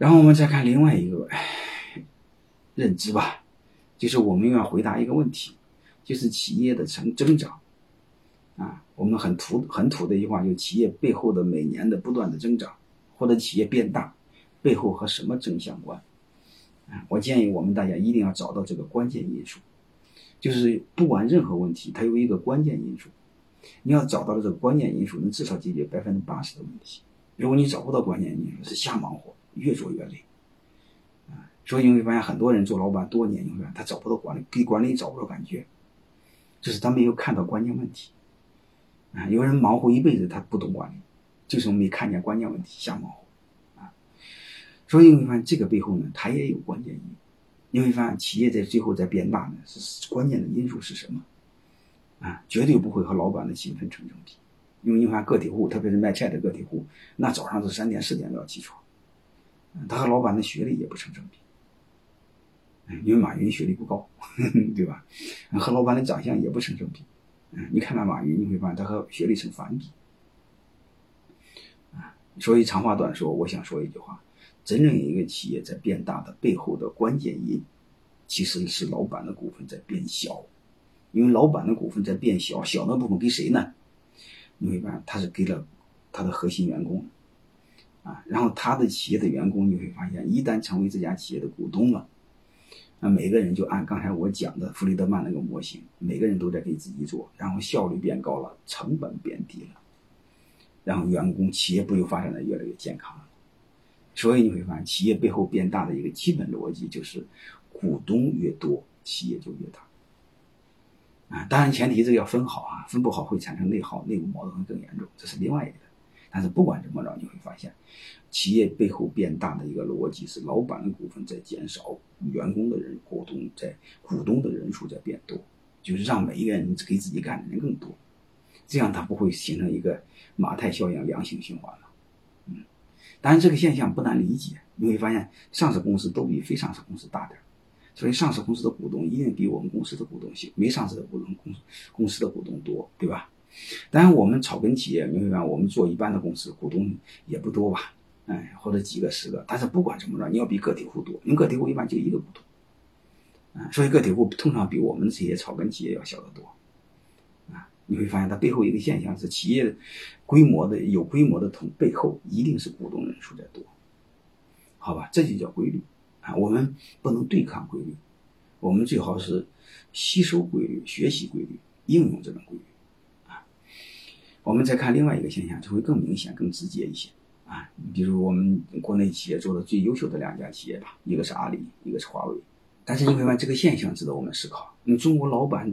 然后我们再看另外一个认知吧，就是我们要回答一个问题，就是企业的成增长啊，我们很土很土的一句话，就是企业背后的每年的不断的增长，或者企业变大背后和什么正相关啊？我建议我们大家一定要找到这个关键因素，就是不管任何问题，它有一个关键因素，你要找到了这个关键因素，能至少解决百分之八十的问题。如果你找不到关键因素，是瞎忙活。越做越累，啊，所以你会发现很多人做老板多年，你会发现他找不到管理，给管理找不到感觉，就是他没有看到关键问题，啊，有人忙活一辈子他不懂管理，就是没看见关键问题，瞎忙活，啊，所以你会发现这个背后呢，它也有关键因，你会发现企业在最后在变大呢，是关键的因素是什么？啊，绝对不会和老板的勤奋成正比，因为你看个体户，特别是卖菜的个体户，那早上是三点四点都要起床。他和老板的学历也不成正比，因为马云学历不高，对吧？和老板的长相也不成正比。嗯，你看那马云，你会发现他和学历成反比。啊，所以长话短说，我想说一句话：真正一个企业在变大的背后的关键因，其实是老板的股份在变小。因为老板的股份在变小，小那部分给谁呢？你会发现他是给了他的核心员工。啊，然后他的企业的员工，你会发现，一旦成为这家企业的股东了，那每个人就按刚才我讲的弗里德曼那个模型，每个人都在给自己做，然后效率变高了，成本变低了，然后员工企业不就发展的越来越健康了？所以你会发现，企业背后变大的一个基本逻辑就是，股东越多，企业就越大。啊，当然前提这个要分好啊，分不好会产生内耗，内部矛盾会更严重，这是另外一个。但是不管怎么着，你会发现，企业背后变大的一个逻辑是，老板的股份在减少，员工的人股东在股东的人数在变多，就是让每一个人给自己干的人更多，这样它不会形成一个马太效应良性循环了。嗯，当然这个现象不难理解，你会发现上市公司都比非上市公司大点，所以上市公司的股东一定比我们公司的股东小，没上市的股东公公司的股东多，对吧？当然，我们草根企业，你会发现，我们做一般的公司，股东也不多吧？哎，或者几个、十个。但是不管怎么着，你要比个体户多。你个体户一般就一个股东，啊，所以个体户通常比我们这些草根企业要小得多。啊，你会发现它背后一个现象是，企业规模的有规模的同背后一定是股东人数在多，好吧？这就叫规律啊。我们不能对抗规律，我们最好是吸收规律、学习规律、应用这种规律。我们再看另外一个现象，就会更明显、更直接一些啊。比如我们国内企业做的最优秀的两家企业吧，一个是阿里，一个是华为。但是你会发现这个现象值得我们思考。你中国老板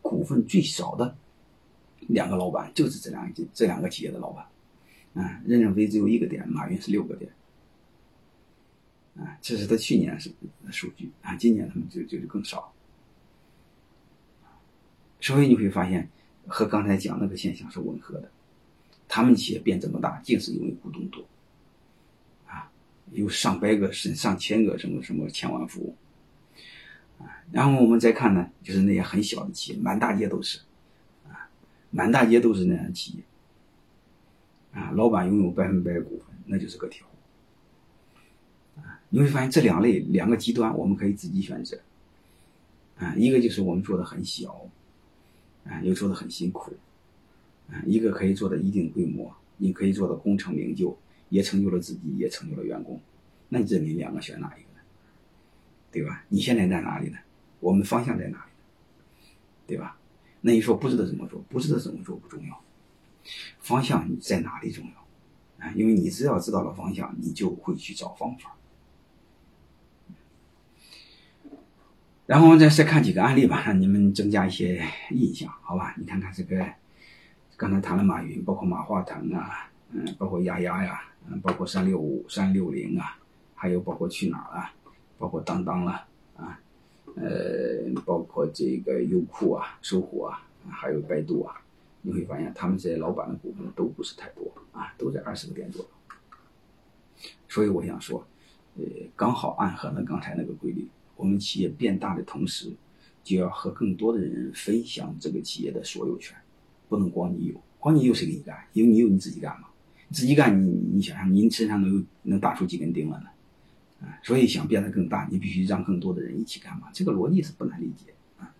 股份最少的两个老板就是这两这两个企业的老板啊，任正非只有一个点，马云是六个点啊。这是他去年是数据啊，今年他们就就是更少。所以你会发现。和刚才讲那个现象是吻合的，他们企业变这么大，竟是因为股东多，啊，有上百个、甚上千个什么什么千万富翁，啊，然后我们再看呢，就是那些很小的企业，满大街都是，啊，满大街都是那样企业，啊，老板拥有百分百股份，那就是个体户，啊，你会发现这两类两个极端，我们可以自己选择，啊，一个就是我们做的很小。啊，又做的很辛苦，啊，一个可以做的一定规模，你可以做的功成名就，也成就了自己，也成就了员工，那你这你两个选哪一个呢？对吧？你现在在哪里呢？我们方向在哪里？对吧？那你说不知道怎么做，不知道怎么做不重要，方向在哪里重要？啊，因为你只要知道了方向，你就会去找方法。然后再再看几个案例吧，让你们增加一些印象，好吧？你看看这个，刚才谈了马云，包括马化腾啊，嗯，包括丫丫呀，嗯，包括三六五、三六零啊，还有包括去哪儿啊，包括当当了啊，呃，包括这个优酷啊、搜狐啊，还有百度啊，你会发现他们这些老板的股份都不是太多啊，都在二十个点左右。所以我想说，呃，刚好暗合了刚才那个规律。我们企业变大的同时，就要和更多的人分享这个企业的所有权，不能光你有，光你有谁给你干？有你有你自己干吗？自己干，你你想想，您身上能有能打出几根钉来呢？啊，所以想变得更大，你必须让更多的人一起干嘛？这个逻辑是不难理解啊。